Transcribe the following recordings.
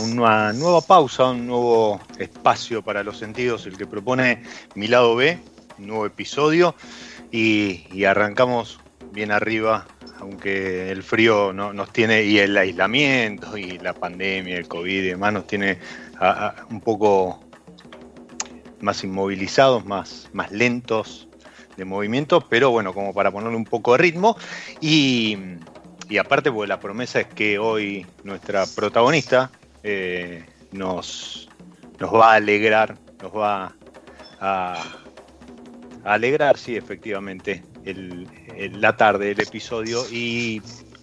Una nueva pausa, un nuevo espacio para los sentidos, el que propone Mi Lado B, un nuevo episodio, y, arrancamos bien arriba, aunque el frío no, nos tiene, y el aislamiento, y la pandemia, el COVID y demás, nos tiene un poco más inmovilizados, más, más lentos de movimiento, pero bueno, como para ponerle un poco de ritmo. Y, y aparte, porque la promesa es que hoy nuestra protagonista, eh, nos, nos va a alegrar, nos va a, alegrar, sí, efectivamente, la tarde del episodio y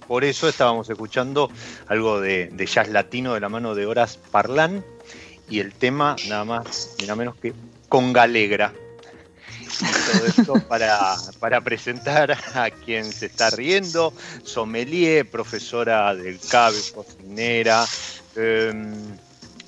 por eso estábamos escuchando algo de, jazz latino de la mano de Horas Parlán y el tema nada más, nada menos que Conga Alegra. Todo esto para, para, presentar a quien se está riendo, sommelier, profesora del CABE, cocinera, Em,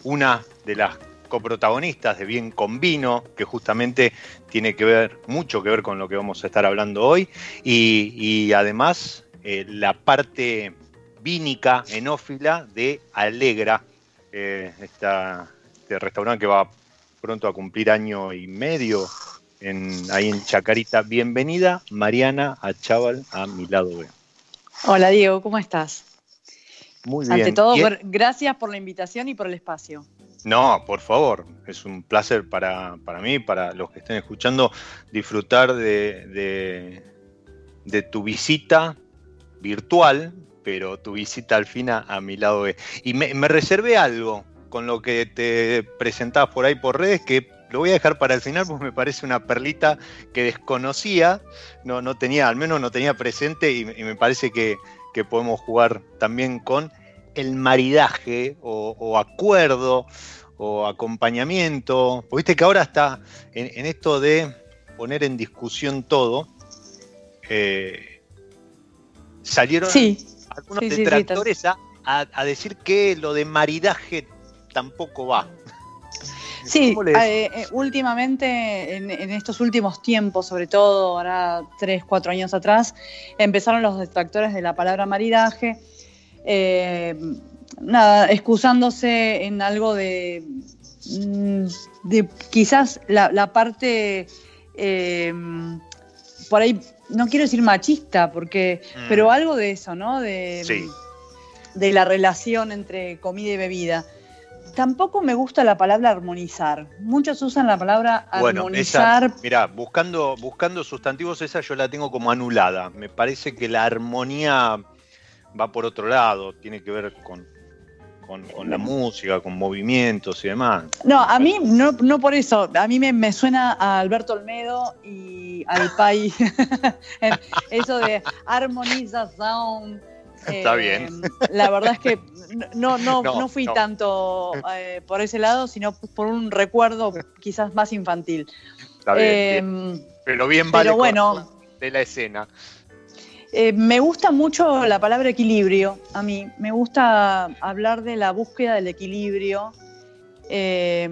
una de las coprotagonistas de Bien con Vino, que justamente tiene que ver, mucho que ver con lo que vamos a estar hablando hoy, y, además eh, la parte vínica, enófila de Alegra, eh, este restaurante que va pronto a cumplir año y medio en, ahí en Chacarita. Bienvenida, Mariana Chaval a mi lado B. Hola Diego, ¿cómo estás? Muy bien. Ante todo, gracias por la invitación y por el espacio. No, por favor, es un placer para, para mí, para los que estén escuchando, disfrutar de, de- de tu visita virtual, pero tu visita al fin a, a mi lado B. Y me, me reservé algo con lo que te presentabas por ahí por redes, que lo voy a dejar para el final porque me parece una perlita que desconocía, no, no tenía, al menos no tenía presente y, y me parece que, que podemos jugar también con el maridaje o, o acuerdo o acompañamiento. Viste que ahora está en, en esto de poner en discusión todo. eh, salieron Sí, algunos sí, sí, sí, detractores a- a decir que lo de maridaje tampoco va. Sí, eh, eh, últimamente, en, en estos últimos tiempos, sobre todo ahora tres, cuatro años atrás, empezaron los detractores de la palabra maridaje, eh, nada, excusándose en algo de, mm, de quizás la, la parte, eh, por ahí, no quiero decir machista, porque, Mm. pero algo de eso, ¿no? De, Sí. de la relación entre comida y bebida. Tampoco me gusta la palabra armonizar. Muchos usan la palabra Bueno, armonizar. esa, mira, buscando, buscando sustantivos, esa yo la tengo como anulada. Me parece que la armonía va por otro lado, tiene que ver con, con, con la música, con movimientos y demás. No, a mí no, no por eso. A mí me, me suena a Alberto Olmedo y al Pai. eso de armonización. Está Eh, bien. La verdad es que no, no, No, no, fui no. tanto eh, por ese lado, sino por un recuerdo quizás más infantil. Está bien, Eh, bien. Pero bien pero vale bueno. de la escena. Eh, me gusta mucho la palabra equilibrio, a mí. Me gusta hablar de la búsqueda del equilibrio, eh,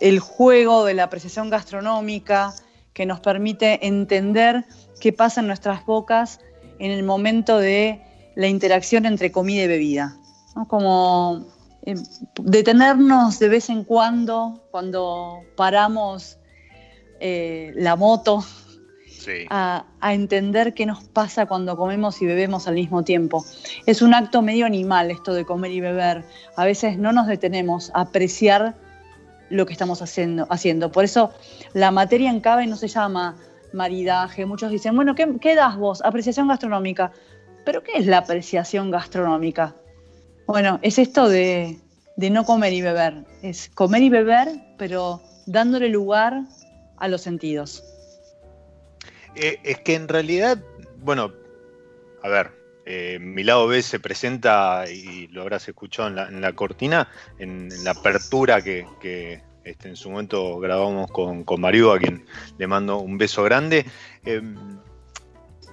el juego de la apreciación gastronómica que nos permite entender qué pasa en nuestras bocas en el momento de la interacción entre comida y bebida. ¿no? Como eh, detenernos de vez en cuando, cuando paramos eh, la moto Sí. a, a entender qué nos pasa cuando comemos y bebemos al mismo tiempo. Es un acto medio animal esto de comer y beber. A veces no nos detenemos a apreciar lo que estamos haciendo. haciendo. Por eso la materia en CABE no se llama maridaje. Muchos dicen, bueno, ¿qué, qué das vos? Apreciación gastronómica. ¿Pero qué es la apreciación gastronómica? Bueno, es esto de, no comer y beber. Es comer y beber, pero dándole lugar a los sentidos. Eh, es que en realidad, bueno, a ver, eh, mi lado B se presenta, y lo habrás escuchado en la, cortina, en, la apertura que, que, este, en su momento grabamos con, con Mario, a quien le mando un beso grande. Eh,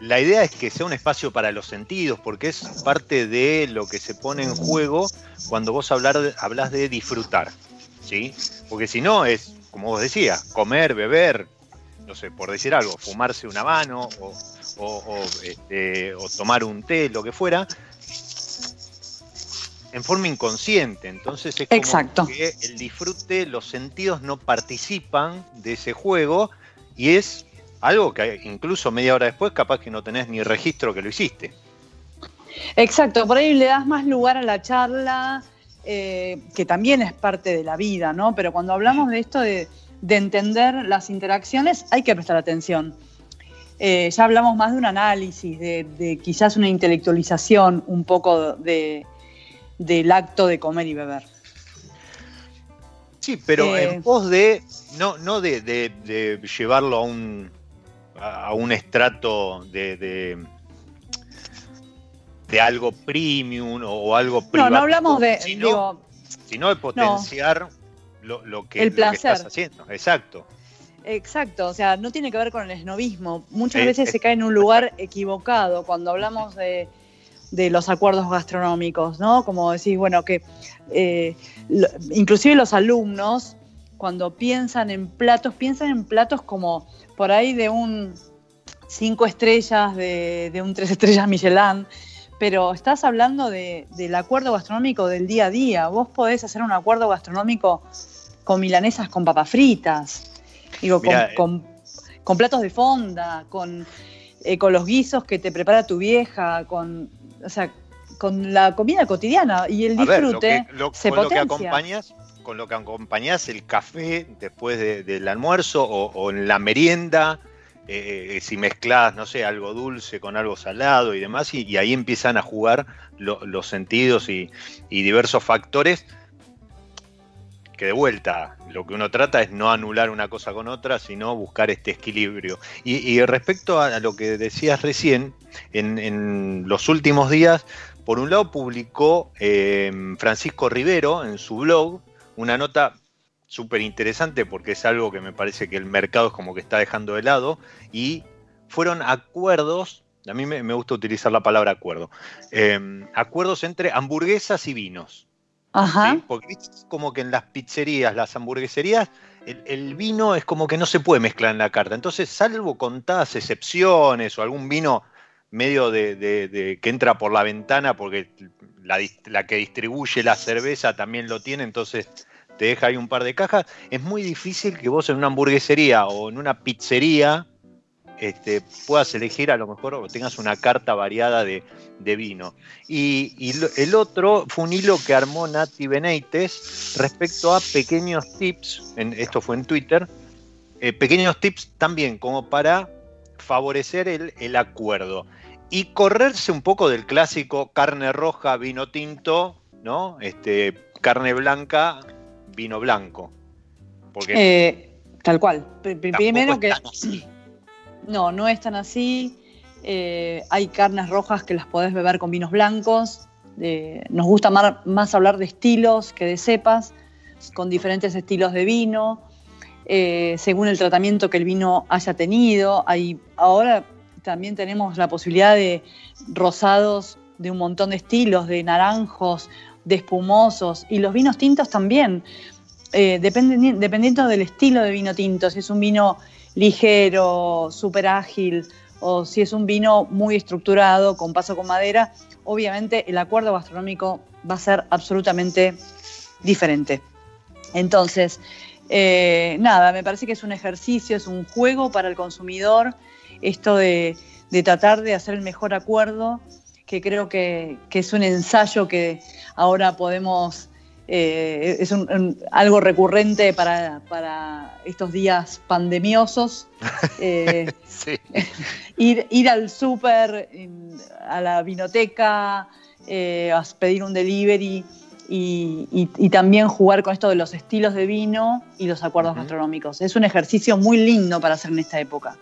la idea es que sea un espacio para los sentidos, porque es parte de lo que se pone en juego cuando vos hablar, hablas de disfrutar, ¿sí? Porque si no es, como vos decías, comer, beber, no sé, por decir algo, fumarse una mano o, o- o, este, o tomar un té, lo que fuera, en forma inconsciente. Entonces es como Exacto. que el disfrute, los sentidos no participan de ese juego y es algo que incluso media hora después capaz que no tenés ni registro que lo hiciste. Exacto, por ahí le das más lugar a la charla, eh, que también es parte de la vida, ¿no? Pero cuando hablamos de esto de, de entender las interacciones, hay que prestar atención. Eh, ya hablamos más de un análisis, de, de quizás una intelectualización un poco de, del acto de comer y beber. Sí, pero Eh. en pos de, no, no de, de- de llevarlo a un, a un estrato de, de, de algo premium o algo No, privado. no hablamos de, sino, digo, sino de potenciar lo, lo que, El lo que placer. estás haciendo. Exacto. Exacto, o sea, no tiene que ver con el esnovismo. Muchas Eh, veces se cae en un lugar equivocado cuando hablamos de, de los acuerdos gastronómicos, ¿no? Como decís, bueno, que eh, lo- inclusive los alumnos, cuando piensan en platos, piensan en platos como por ahí de un cinco estrellas, de, de un tres estrellas Michelin, pero estás hablando de- del acuerdo gastronómico del día a día. Vos podés hacer un acuerdo gastronómico con milanesas con papas fritas, digo, con- eh. con, con platos de fonda, con, eh, con los guisos que te prepara tu vieja, con, o sea, con la comida cotidiana y el disfrute se con lo que acompañas con lo que acompañas el café después del almuerzo o, en la merienda, eh, eh, si mezclas, no sé, algo dulce con algo salado y demás, y, ahí empiezan a jugar los sentidos y, diversos factores que de vuelta lo que uno trata es no anular una cosa con otra, sino buscar este equilibrio. Y, respecto a, lo que decías recién, en, los últimos días, por un lado publicó eh, Francisco Rivero en su blog una nota súper interesante porque es algo que me parece que el mercado es como que está dejando de lado y fueron acuerdos, a mí me, gusta utilizar la palabra acuerdo, em, acuerdos entre hamburguesas y vinos. Ajá. Porque es como que en las pizzerías, las hamburgueserías, el, vino es como que no se puede mezclar en la carta. Entonces, salvo contadas excepciones o algún vino medio de, que entra por la ventana porque la, la, que distribuye la cerveza también lo tiene, entonces te deja ahí un par de cajas, es muy difícil que vos en una hamburguesería o en una pizzería este, puedas elegir a lo mejor o tengas una carta variada de, vino. Y, el otro fue un hilo que armó Nati Beneites respecto a pequeños tips, esto fue en Twitter, eh, pequeños tips también como para favorecer el, el acuerdo y correrse un poco del clásico carne roja, vino tinto, ¿no? Este, carne blanca, vino blanco. Porque eh, tal cual. Primero que. No, no es tan así. Eh, hay carnes rojas que las podés beber con vinos blancos. Eh, nos gusta más, hablar de estilos que de cepas, con diferentes estilos de vino, según el tratamiento que el vino haya tenido. Hay, ahora también tenemos la posibilidad de rosados de un montón de estilos, de naranjos, de espumosos y los vinos tintos también. Eh, dependiendo del estilo de vino tinto, si es un vino ligero, súper ágil o si es un vino muy estructurado, con paso con madera, obviamente el acuerdo gastronómico va a ser absolutamente diferente. Entonces, eh, nada, me parece que es un ejercicio, es un juego para el consumidor, esto de, tratar de hacer el mejor acuerdo, que creo que, que es un ensayo que ahora podemos eh, es algo recurrente para, estos días pandemiosos. Eh, ir, al súper, a la vinoteca, eh, a pedir un delivery y, también jugar con esto de los estilos de vino y los acuerdos gastronómicos. Es un ejercicio muy lindo para hacer en esta época.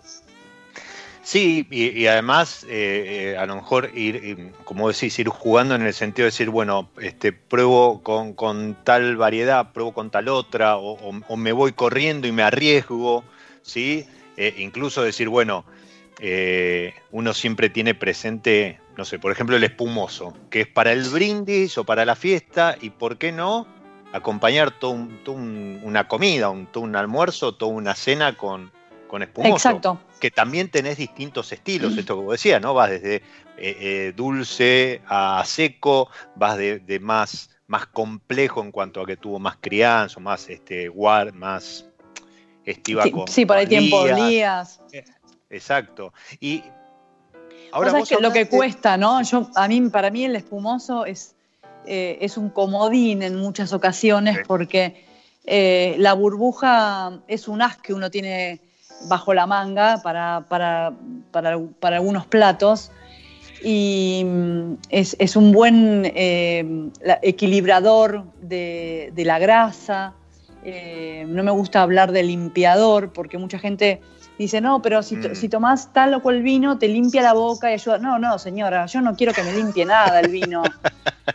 Sí, y, además eh, eh, a lo mejor ir, como decís, ir jugando en el sentido de decir, bueno, este, pruebo con, tal variedad, pruebo con tal otra, o, me voy corriendo y me arriesgo, ¿sí? Eh, incluso decir, bueno, uno siempre tiene presente, no sé, por ejemplo, el espumoso, que es para el brindis o para la fiesta, y por qué no acompañar todo, una comida, un, todo un almuerzo, toda una cena con, con espumoso. Exacto. Que también tenés distintos estilos, esto que vos decías, ¿no? Vas desde eh, eh, dulce a seco, vas de, más, más complejo en cuanto a que tuvo más crianza, más este, guard, más estiva sí, con. Sí, por ahí tiempo días. Eh, exacto. Y ahora vos que lo que cuesta, ¿no? Yo, a mí, para mí el espumoso es, es un comodín en muchas ocasiones porque la burbuja es un as que uno tiene bajo la manga para, para, algunos platos y mm, es, un buen eh, equilibrador de, la grasa. Eh, no me gusta hablar de limpiador porque mucha gente dice, no, pero si, mm. si, tomás tal o cual vino, te limpia la boca y ayuda. No, no, señora, yo no quiero que me limpie nada el vino.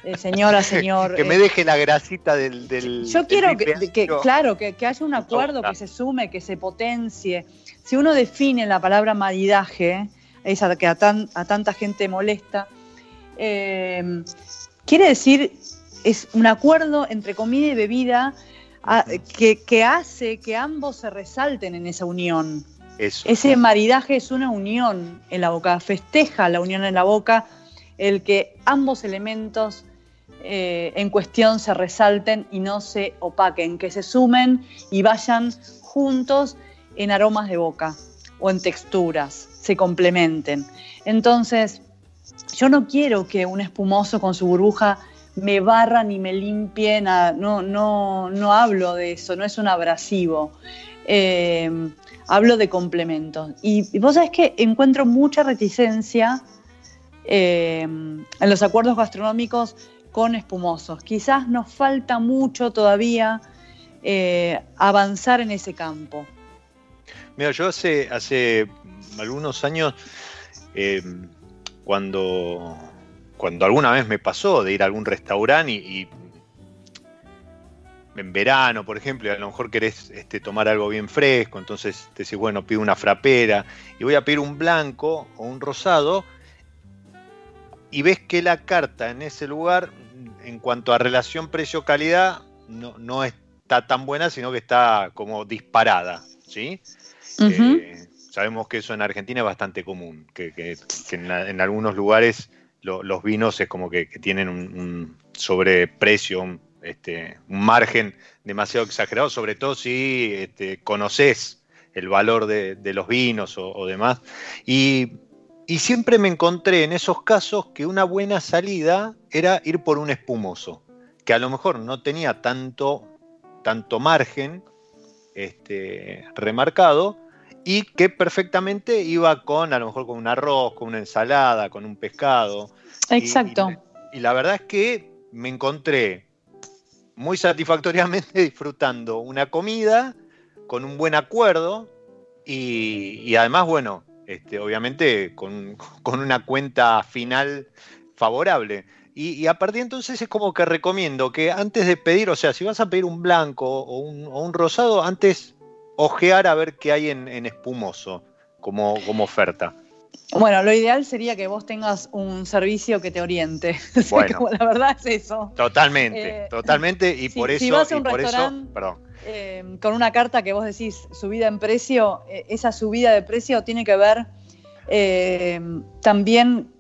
Eh, señora, señor. Que me deje la grasita del. yo quiero que, claro, que, haya un acuerdo, que se sume, que se potencie. Si uno define la palabra maridaje, esa que a, tanta gente molesta, eh, quiere decir, es un acuerdo entre comida y bebida que, hace que ambos se resalten en esa unión. Ese maridaje es una unión en la boca, festeja la unión en la boca, el que ambos elementos eh, en cuestión se resalten y no se opaquen, que se sumen y vayan juntos en aromas de boca o en texturas, se complementen. Entonces, yo no quiero que un espumoso con su burbuja me barra ni me limpie. No, no, no hablo de eso, no es un abrasivo. Eh, hablo de complementos. Y, vos sabés que encuentro mucha reticencia eh, en los acuerdos gastronómicos con espumosos. Quizás nos falta mucho todavía eh, avanzar en ese campo. Mira, yo hace, hace algunos años, cuando cuando alguna vez me pasó de ir a algún restaurante y, en verano, por ejemplo, y a lo mejor querés este, tomar algo bien fresco, entonces te decís, bueno, pido una frapera y voy a pedir un blanco o un rosado, y ves que la carta en ese lugar, en cuanto a relación precio-calidad, no, no, está tan buena, sino que está como disparada, ¿sí? Eh, sabemos que eso en Argentina es bastante común, que, en algunos lugares los vinos es como que, tienen un, sobreprecio, un, este, un margen demasiado exagerado, sobre todo si este, conoces el valor de, los vinos o, demás. Y, siempre me encontré en esos casos que una buena salida era ir por un espumoso, que a lo mejor no tenía tanto, tanto margen este, remarcado, y que perfectamente iba con, a lo mejor con un arroz, con una ensalada, con un pescado. Exacto. Y, la verdad es que me encontré muy satisfactoriamente disfrutando una comida con un buen acuerdo y, además, bueno, este, obviamente con, una cuenta final favorable. Y, a partir de entonces es como que recomiendo que antes de pedir, o sea, si vas a pedir un blanco o un, o un rosado, antes ojear a ver qué hay en, espumoso como, como oferta. Bueno, lo ideal sería que vos tengas un servicio que te oriente. Bueno, la verdad es eso. Totalmente, eh, totalmente. Y por eso. Si vas a un restaurante eh, con una carta que vos decís subida en precio, eh, esa subida de precio tiene que ver también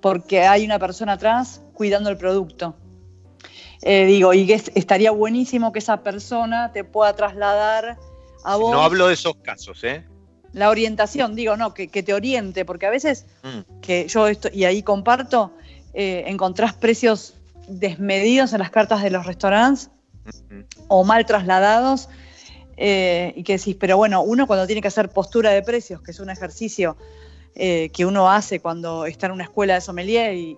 porque hay una persona atrás cuidando el producto. digo, y que estaría buenísimo que esa persona te pueda trasladar no hablo de esos casos, ¿eh? La orientación, digo, no, que, te oriente, porque a veces, mm. que yo esto, y ahí comparto, eh, encontrás precios desmedidos en las cartas de los restaurantes mm-hmm. o mal trasladados, eh, y que decís, pero bueno, uno cuando tiene que hacer postura de precios, que es un ejercicio eh, que uno hace cuando está en una escuela de sommelier y,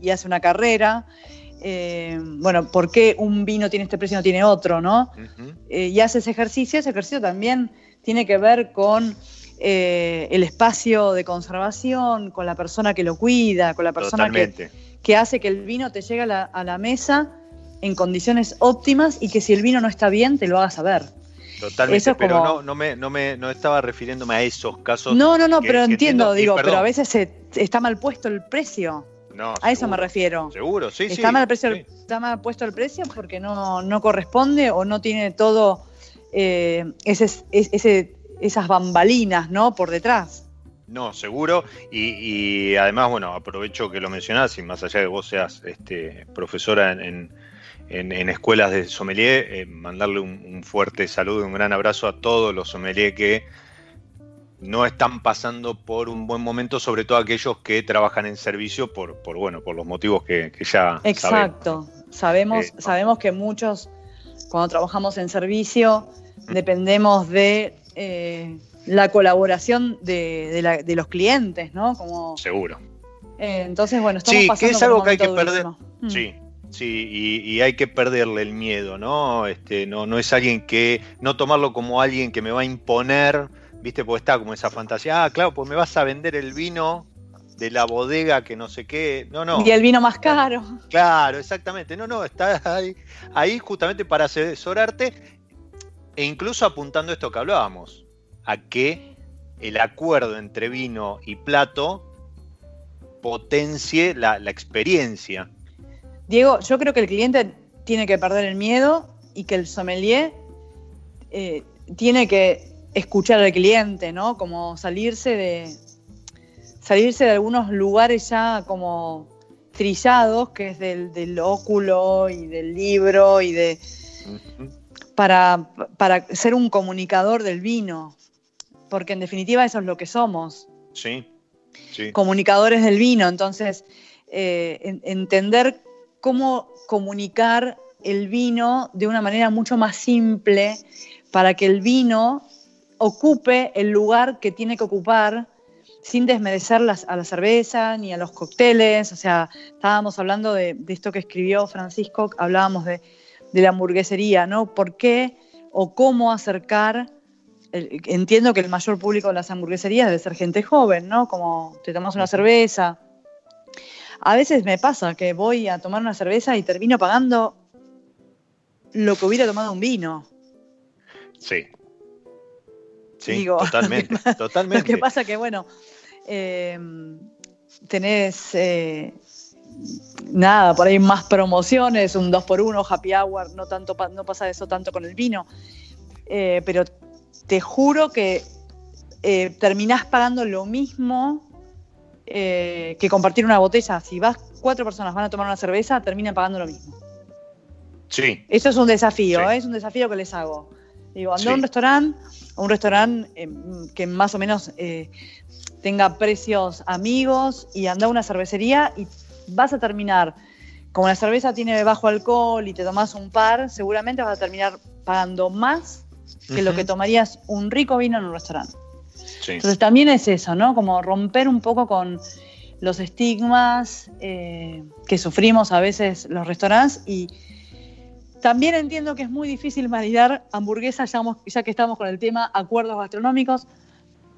y hace una carrera, eh, bueno, ¿por qué un vino tiene este precio y no tiene otro, no? Eh, y hace ese ejercicio, ese ejercicio también tiene que ver con eh, el espacio de conservación, con la persona que lo cuida, con la persona que, que, hace que el vino te llegue a la, mesa en condiciones óptimas y que si el vino no está bien, te lo hagas saber. Totalmente, pero no, no, me, no, me, no estaba refiriéndome a esos casos. No, no, no, pero entiendo, digo, pero a veces está mal puesto el precio a eso me refiero. Seguro, sí, está sí. Mal precio, Está mal puesto el precio porque no, no corresponde o no tiene todo eh, ese, esas bambalinas, ¿no? Por detrás. No, seguro. Y, además, bueno, aprovecho que lo mencionás y más allá de que vos seas este, profesora en, escuelas de sommelier, eh, mandarle un, un, fuerte saludo y un gran abrazo a todos los sommeliers que no están pasando por un buen momento, sobre todo aquellos que trabajan en servicio por, por bueno, por los motivos que, ya Exacto. Sabemos, eh, sabemos que muchos, cuando trabajamos en servicio, dependemos de eh, la colaboración de, los clientes, ¿no? Como, Seguro. Eh, entonces, bueno, estamos sí, que es algo que hay que perder. Mm. Sí, Sí, y, hay que perderle el miedo, ¿no? Este, no, no es alguien que, no tomarlo como alguien que me va a imponer ¿viste? Porque está como esa fantasía, ah, claro, pues me vas a vender el vino de la bodega que no sé qué. No, no. Y el vino más caro. Claro, exactamente. No, no, está ahí, ahí justamente para asesorarte e incluso apuntando esto que hablábamos, a que el acuerdo entre vino y plato potencie la, experiencia. Diego, yo creo que el cliente tiene que perder el miedo y que el sommelier eh, tiene que escuchar al cliente, ¿no? Como salirse de salirse de algunos lugares ya como trillados, que es del, óculo y del libro y de para, para ser un comunicador del vino, porque en definitiva eso es lo que somos. Sí. comunicadores del vino, entonces eh, entender cómo comunicar el vino de una manera mucho más simple para que el vino ocupe el lugar que tiene que ocupar sin desmerecer a la cerveza ni a los cócteles. O sea, estábamos hablando de, esto que escribió Francisco, hablábamos de, la hamburguesería, ¿no? ¿Por qué o cómo acercar? entiendo que el mayor público de las hamburgueserías debe ser gente joven, ¿no? Como te tomas una cerveza. A veces me pasa que voy a tomar una cerveza y termino pagando lo que hubiera tomado un vino. Sí. Sí, totalmente, totalmente. Lo que pasa que, bueno, em, tenés eh, nada, por ahí más promociones, un 2x1, happy hour, no, tanto, no pasa eso tanto con el vino. Eh, pero te juro que eh, terminás pagando lo mismo que compartir una botella. Si vas, cuatro personas van a tomar una cerveza, terminan pagando lo mismo. Sí. Eso es un desafío, es un desafío que les hago. Digo, ando a un restaurante, un restaurante eh, que más o menos eh, tenga precios amigos y anda a una cervecería y vas a terminar, como la cerveza tiene bajo alcohol y te tomas un par, seguramente vas a terminar pagando más que lo que tomarías un rico vino en un restaurante. Entonces también es eso, ¿no? Como romper un poco con los estigmas eh, que sufrimos a veces los restaurantes y también entiendo que es muy difícil maridar hamburguesas, ya, que estamos con el tema acuerdos gastronómicos.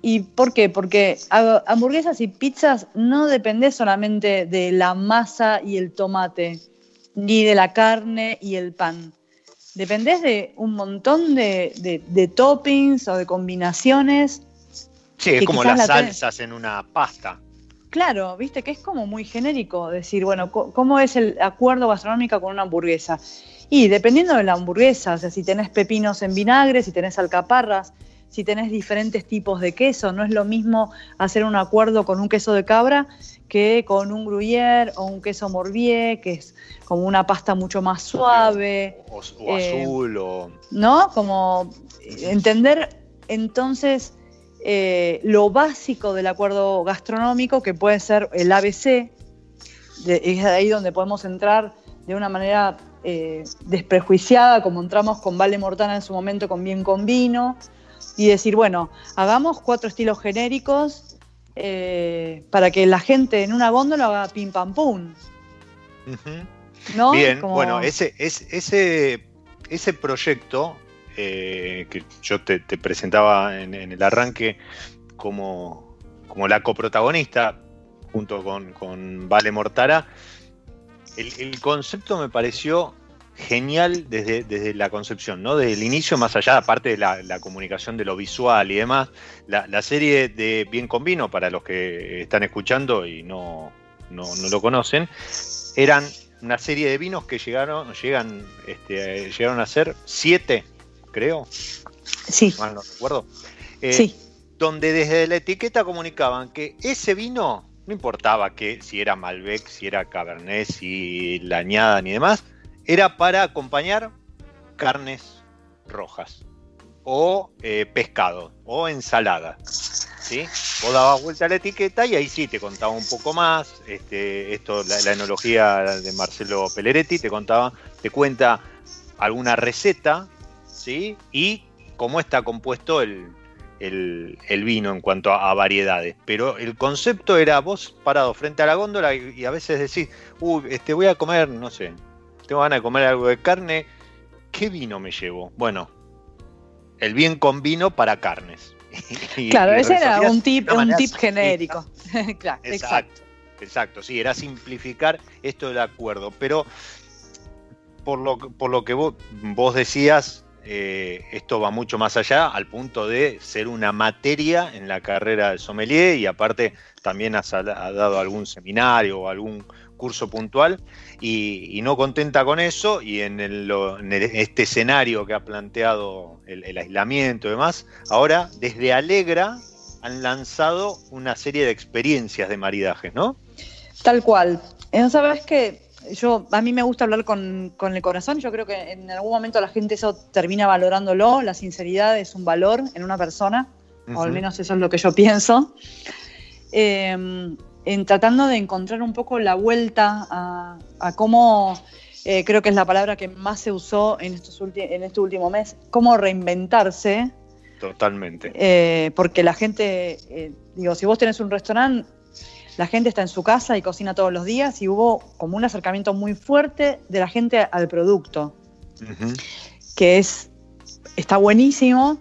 ¿Y por qué? Porque hamburguesas y pizzas no depende solamente de la masa y el tomate, ni de la carne y el pan. Dependés de un montón de, toppings o de combinaciones. Sí, es como las salsas en una pasta. Claro, viste que es como muy genérico decir, bueno, ¿cómo es el acuerdo gastronómico con una hamburguesa? Y dependiendo de la hamburguesa, o sea, si tenés pepinos en vinagre, si tenés alcaparras, si tenés diferentes tipos de queso, no es lo mismo hacer un acuerdo con un queso de cabra que con un gruyère o un queso morbier, que es como una pasta mucho más suave. O, eh, azul, o... ¿No? Como entender entonces eh, lo básico del acuerdo gastronómico, que puede ser el ABC, es ahí donde podemos entrar de una manera eh, desprejuiciada, como entramos con Vale Mortana en su momento con Bien con Vino, y decir, bueno, hagamos cuatro estilos genéricos eh, para que la gente en una góndola haga pim pam pum. Bien, bueno, ese, ese, ese proyecto eh, que yo te, presentaba en, el arranque como, como la coprotagonista, junto con, con Vale Mortara, el, concepto me pareció genial desde, desde, la concepción, ¿no? Desde el inicio, más allá, aparte de la, comunicación de lo visual y demás, la, serie de Bien con Vino, para los que están escuchando y no, no, lo conocen, eran una serie de vinos que llegaron, llegan, este, llegaron a ser siete, creo. Sí. Mal no recuerdo. Eh, sí. Donde desde la etiqueta comunicaban que ese vino no importaba que si era Malbec, si era Cabernet, si la añada ni demás, era para acompañar carnes rojas o eh, pescado o ensalada. ¿sí? Vos dabas vuelta a la etiqueta y ahí sí te contaba un poco más. Este, esto, la, la enología de Marcelo Pelleretti te contaba, te cuenta alguna receta, ¿sí? Y cómo está compuesto el, el, vino en cuanto a, variedades. Pero el concepto era vos parado frente a la góndola y, a veces decís, uy, este, voy a comer, no sé, tengo ganas de comer algo de carne, ¿qué vino me llevo? Bueno, el bien con vino para carnes. claro, ese era un tip, un tip genérico. claro, exacto, exacto, sí, era simplificar esto del acuerdo, pero por lo, por lo que vos, vos decías, eh, esto va mucho más allá, al punto de ser una materia en la carrera del sommelier y aparte también has dado algún seminario o algún curso puntual y, no contenta con eso y en, este escenario que ha planteado el, aislamiento y demás, ahora desde Alegra han lanzado una serie de experiencias de maridajes, ¿no? Tal cual. Eh, ¿Sabes que yo, a mí me gusta hablar con, el corazón, yo creo que en algún momento la gente eso termina valorándolo, la sinceridad es un valor en una persona, o al menos eso es lo que yo pienso. em, en tratando de encontrar un poco la vuelta a, cómo, eh, creo que es la palabra que más se usó en, estos en este último mes, cómo reinventarse. Totalmente. Eh, porque la gente, eh, digo, si vos tenés un restaurante, la gente está en su casa y cocina todos los días y hubo como un acercamiento muy fuerte de la gente al producto, que es, está buenísimo,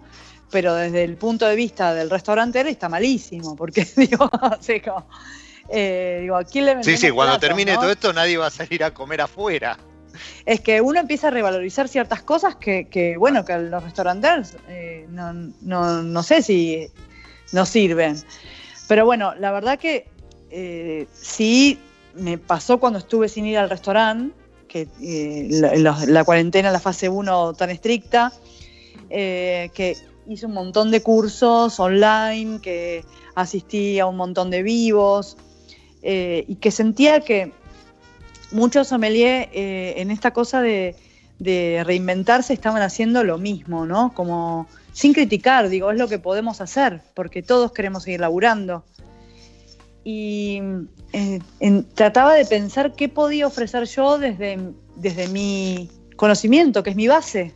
pero desde el punto de vista del restaurante está malísimo, porque digo, eh, digo ¿a quién le Sí, sí, cuando termine todo esto nadie va a salir a comer afuera. Es que uno empieza a revalorizar ciertas cosas que, bueno, que los restaurantes eh, no, sé si nos sirven. Pero bueno, la verdad que eh, sí me pasó cuando estuve sin ir al restaurante, que la, la, cuarentena, la fase 1 tan estricta, que hice un montón de cursos online, que asistí a un montón de vivos eh, y que sentía que muchos sommeliers eh, en esta cosa de, reinventarse estaban haciendo lo mismo, ¿no? Como sin criticar, digo, es lo que podemos hacer, porque todos queremos seguir laburando. Y eh, trataba de pensar qué podía ofrecer yo desde, desde mi conocimiento, que es mi base.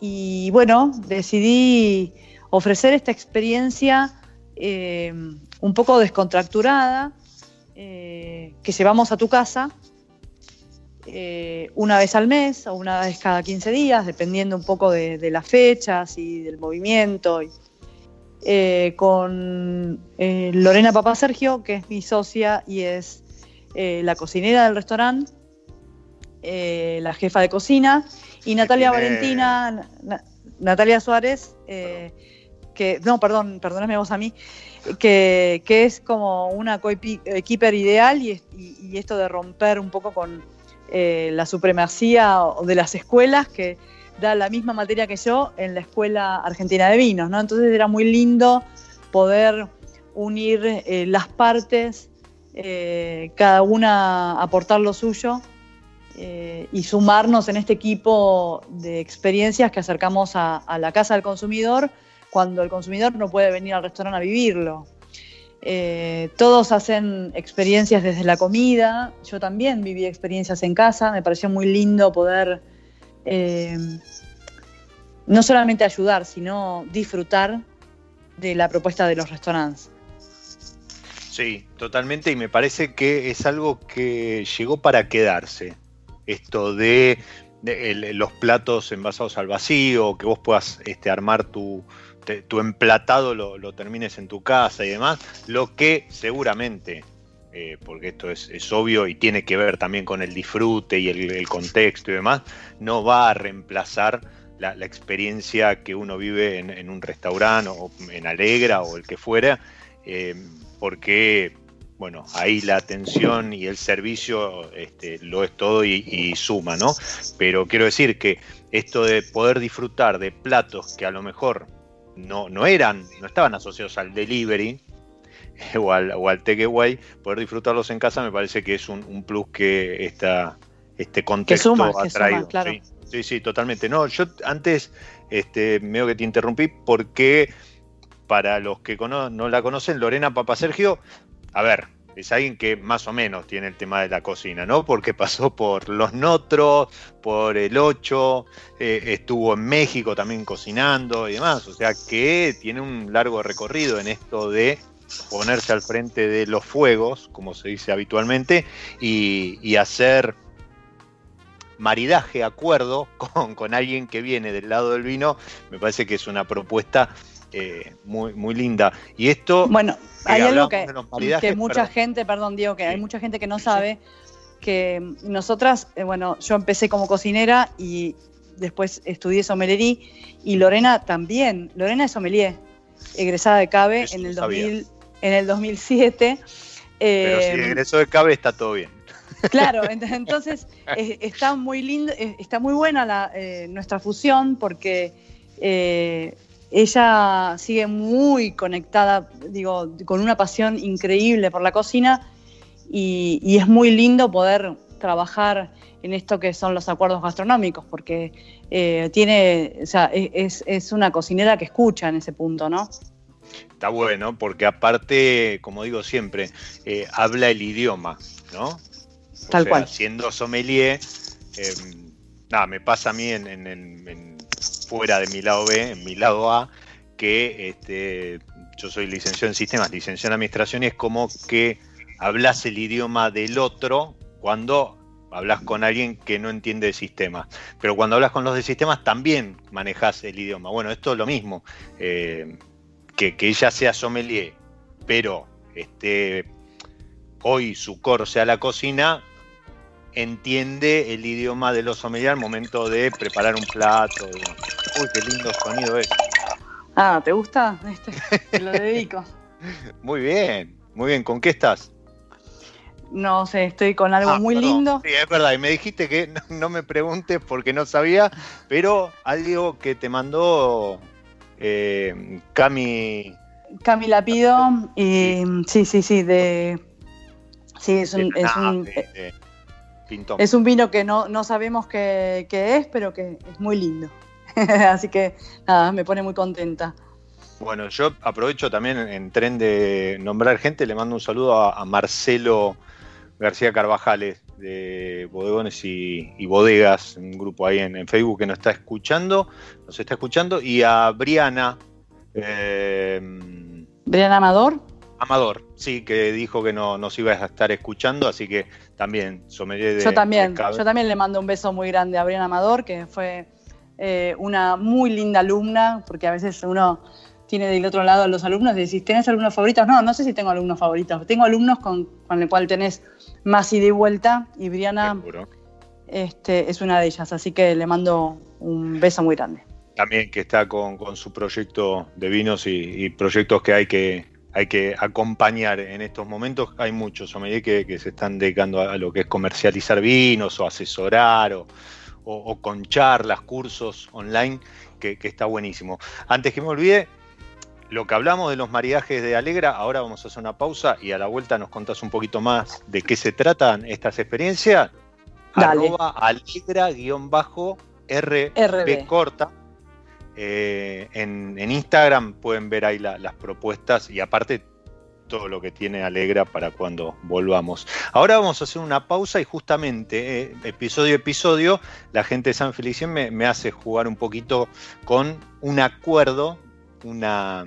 Y bueno, decidí ofrecer esta experiencia eh, un poco descontracturada eh, que llevamos a tu casa eh, una vez al mes o una vez cada 15 días, dependiendo un poco de, las fechas y del movimiento. con Lorena Papá Sergio, que es mi socia y es la cocinera del restaurante, la jefa de cocina, y Natalia Valentina, Natalia Suárez, que, no, perdón, perdóname vos a mí, que, es como una coequiper ideal y, esto de romper un poco con eh, la supremacía de las escuelas que da la misma materia que yo en la Escuela Argentina de Vinos, ¿no? Entonces era muy lindo poder unir eh, las partes, cada una aportar lo suyo eh, y sumarnos en este equipo de experiencias que acercamos a, la casa del consumidor cuando el consumidor no puede venir al restaurante a vivirlo. Eh, todos hacen experiencias desde la comida, yo también viví experiencias en casa, me pareció muy lindo poder eh, no solamente ayudar, sino disfrutar de la propuesta de los restaurantes. Sí, totalmente, y me parece que es algo que llegó para quedarse esto de, los platos envasados al vacío, que vos puedas este, armar tu, tu emplatado, lo, termines en tu casa y demás, lo que seguramente, eh, porque esto es, obvio y tiene que ver también con el disfrute y el, contexto y demás, no va a reemplazar la, experiencia que uno vive en, un restaurante o en Alegra o el que fuera, eh, porque bueno, ahí la atención y el servicio este, lo es todo y, suma, ¿no? Pero quiero decir que esto de poder disfrutar de platos que a lo mejor no, no eran, no estaban asociados al delivery o al, o al takeaway, poder disfrutarlos en casa me parece que es un, plus que esta, este contexto ha traído. claro. ¿sí? sí, totalmente. No, yo antes este, veo que te interrumpí porque para los que no la conocen, Lorena Papa Sergio a ver, es alguien que más o menos tiene el tema de la cocina, ¿no? Porque pasó por Los Notros, por El Ocho, eh, estuvo en México también cocinando y demás. O sea que tiene un largo recorrido en esto de ponerse al frente de los fuegos, como se dice habitualmente, y, hacer maridaje, acuerdo con, con alguien que viene del lado del vino, me parece que es una propuesta eh, muy, muy linda. Y esto. Bueno, hay algo que, que mucha gente, perdón, Diego, que hay mucha gente que no sabe que nosotras, eh, bueno, yo empecé como cocinera y después estudié sommelería y Lorena también. Lorena es sommelier, egresada de CABE en el, 2000, en el 2007. Pero si eh, egresó de CABE está todo bien. Claro, entonces está muy lindo, está muy buena la, nuestra fusión porque ella sigue muy conectada, digo, con una pasión increíble por la cocina y, es muy lindo poder trabajar en esto que son los acuerdos gastronómicos, porque eh, tiene, o sea, es, una cocinera que escucha en ese punto, ¿no? Está bueno, porque aparte, como digo siempre, eh, habla el idioma, ¿no? Tal cual. Siendo sommelier, em, nada, me pasa a mí en, fuera de mi lado B, en mi lado A, que este, yo soy licenciado en sistemas, licenciado en administración, es como que hablas el idioma del otro cuando hablas con alguien que no entiende de sistemas. Pero cuando hablas con los de sistemas también manejas el idioma. Bueno, esto es lo mismo. Eh, que, ella sea sommelier, pero este, hoy su core sea la cocina, entiende el idioma de los sommeliers al momento de preparar un plato. Uy, qué lindo sonido es. Ah, ¿te gusta? Este, te lo dedico. muy bien, muy bien. ¿Con qué estás? No sé, estoy con algo ah, muy lindo. Sí, es verdad, y me dijiste que no, me preguntes porque no sabía, pero algo que te mandó eh, Cami. Cami Lapido, y sí, sí, sí, de. Sí, es un. Es un, es un vino que no, no sabemos qué, es, pero que es muy lindo. Así que nada, me pone muy contenta. Bueno, yo aprovecho también en tren de nombrar gente, le mando un saludo a, Marcelo García Carvajales de Bodegones y, Bodegas, un grupo ahí en, Facebook que nos está escuchando, nos está escuchando, y a Briana. Eh, ¿Briana Amador? Amador, sí, que dijo que no nos iba a estar escuchando, así que también sommelier de. Yo también, yo también le mando un beso muy grande a Briana Amador, que fue eh, una muy linda alumna, porque a veces uno tiene del otro lado a los alumnos, decís, ¿tenés alumnos favoritos? No, no sé si tengo alumnos favoritos. Tengo alumnos con, con el cual tenés más ida y vuelta, y Briana este, es una de ellas, así que le mando un beso muy grande. También que está con, su proyecto de vinos y, proyectos que hay que hay que acompañar en estos momentos. Hay muchos medida que, que se están dedicando a, lo que es comercializar vinos o asesorar o, o, con charlas, cursos online, que, está buenísimo. Antes que me olvide, lo que hablamos de los maridajes de Alegra, ahora vamos a hacer una pausa y a la vuelta nos contás un poquito más de qué se tratan estas experiencias. Arroba alegra-rb corta. Eh, en, Instagram pueden ver ahí las propuestas y aparte todo lo que tiene Alegra para cuando volvamos. Ahora vamos a hacer una pausa y justamente eh, episodio a episodio la gente de San Felicien me, hace jugar un poquito con un acuerdo, una,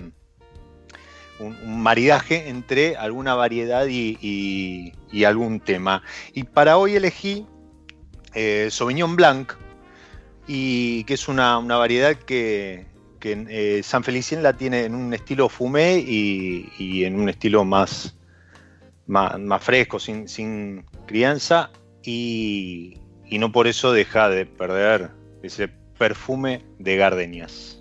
un, maridaje entre alguna variedad y, algún tema. Y para hoy elegí eh, Sauvignon Blanc, y que es una variedad que, eh, San Felicien la tiene en un estilo fumé y, en un estilo más, más, fresco, sin, crianza, y, y, no por eso deja de perder ese perfume de gardenias.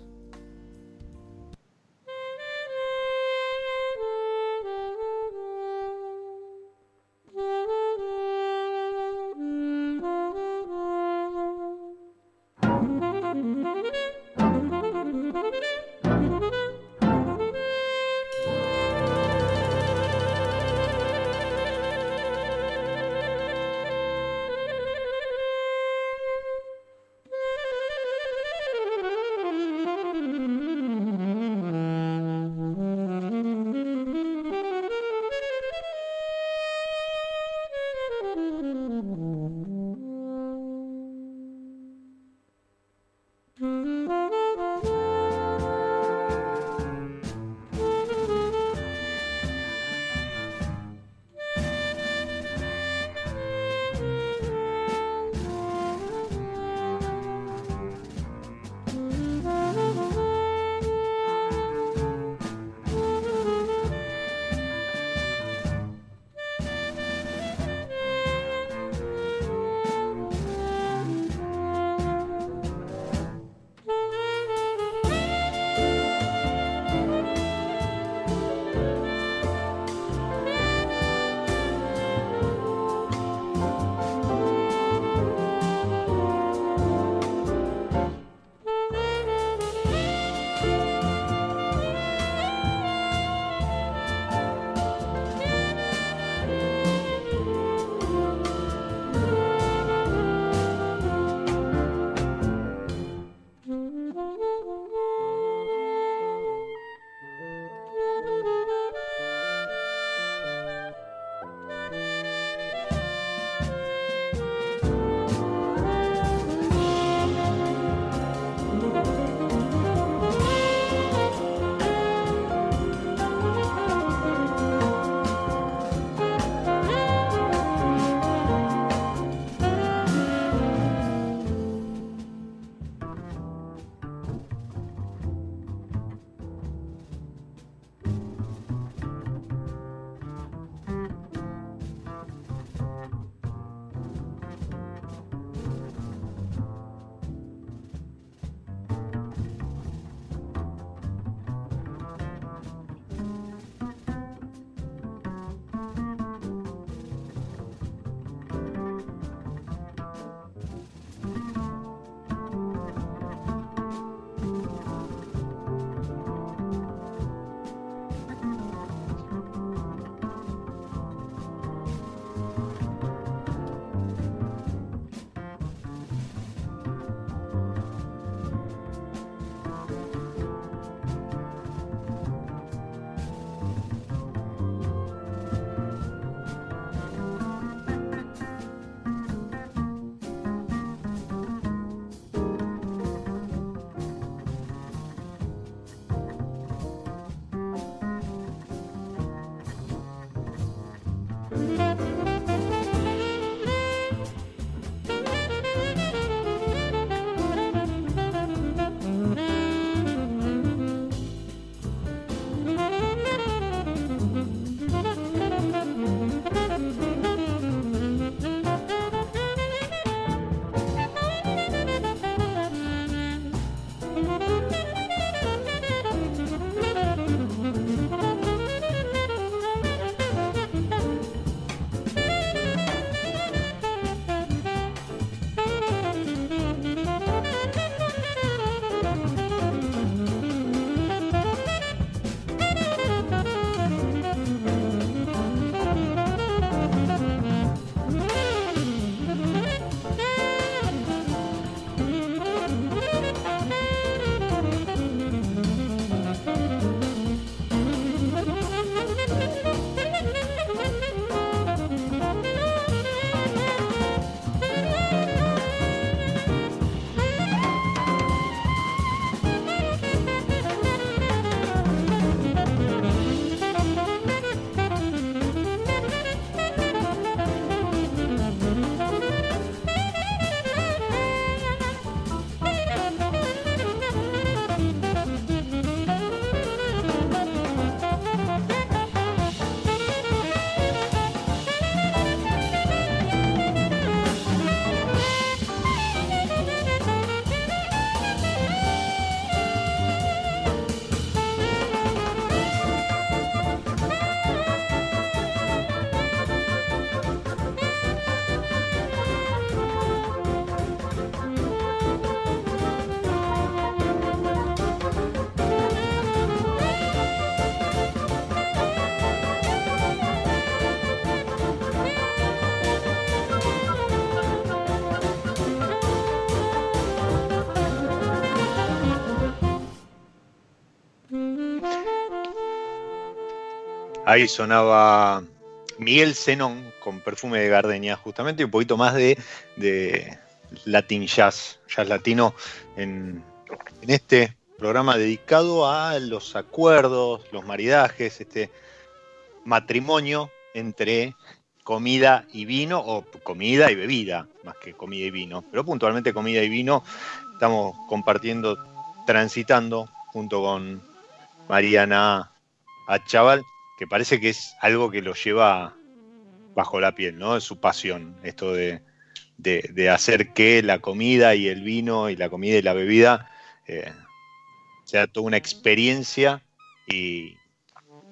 Ahí sonaba Miguel Zenón con perfume de gardenia, justamente, y un poquito más de, Latin Jazz, jazz latino, en, en, este programa dedicado a los acuerdos, los maridajes, este matrimonio entre comida y vino, o comida y bebida, más que comida y vino, pero puntualmente comida y vino, estamos compartiendo, transitando junto con Mariana Achaval, que parece que es algo que lo lleva bajo la piel, ¿no? Es su pasión, esto de, de, hacer que la comida y el vino y la comida y la bebida eh, sea toda una experiencia y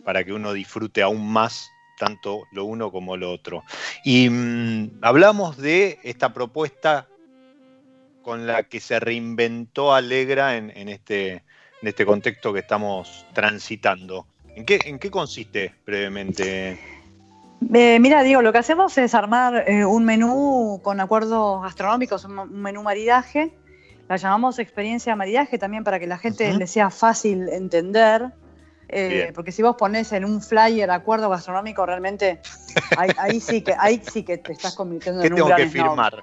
para que uno disfrute aún más tanto lo uno como lo otro. Y mmm, hablamos de esta propuesta con la que se reinventó Alegra en, este, en este contexto que estamos transitando. ¿En qué, en qué consiste brevemente? Eh, mira, Diego, lo que hacemos es armar eh, un menú con acuerdos gastronómicos, un, un, menú maridaje. La llamamos experiencia maridaje también para que la gente uh -huh. le sea fácil entender. Eh, porque si vos pones en un flyer acuerdo gastronómico, realmente ahí, ahí, sí, que, ahí sí que te estás convirtiendo en un tengo gran que firmar?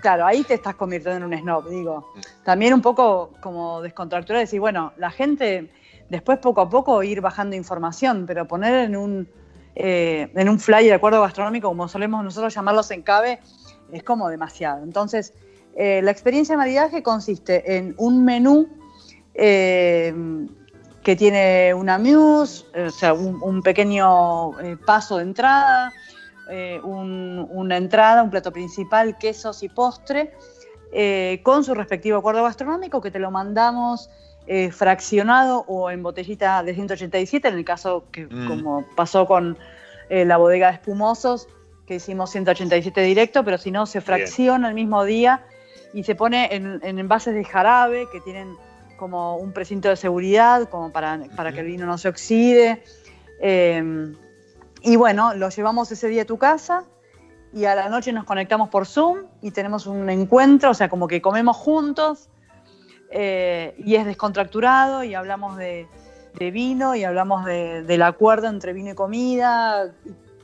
Claro, ahí te estás convirtiendo en un snob, digo. También un poco como descontracturar, decir, bueno, la gente después poco a poco ir bajando información, pero poner en un, eh, en un flyer acuerdo gastronómico, como solemos nosotros llamarlos en CABE, es como demasiado. Entonces, eh, la experiencia de maridaje consiste en un menú eh, que tiene una muse, o sea, un, pequeño eh, paso de entrada, eh, un, una entrada, un plato principal, quesos y postre, eh, con su respectivo acuerdo gastronómico que te lo mandamos eh, fraccionado o en botellita de 187, en el caso que mm. como pasó con eh, la bodega de espumosos, que hicimos 187 directo, pero si no se fracciona el mismo día y se pone en, en envases de jarabe que tienen como un precinto de seguridad, como para, para que el vino no se oxide. Eh, y bueno, lo llevamos ese día a tu casa y a la noche nos conectamos por Zoom y tenemos un encuentro, o sea, como que comemos juntos eh, y es descontracturado y hablamos de, vino y hablamos de, del acuerdo entre vino y comida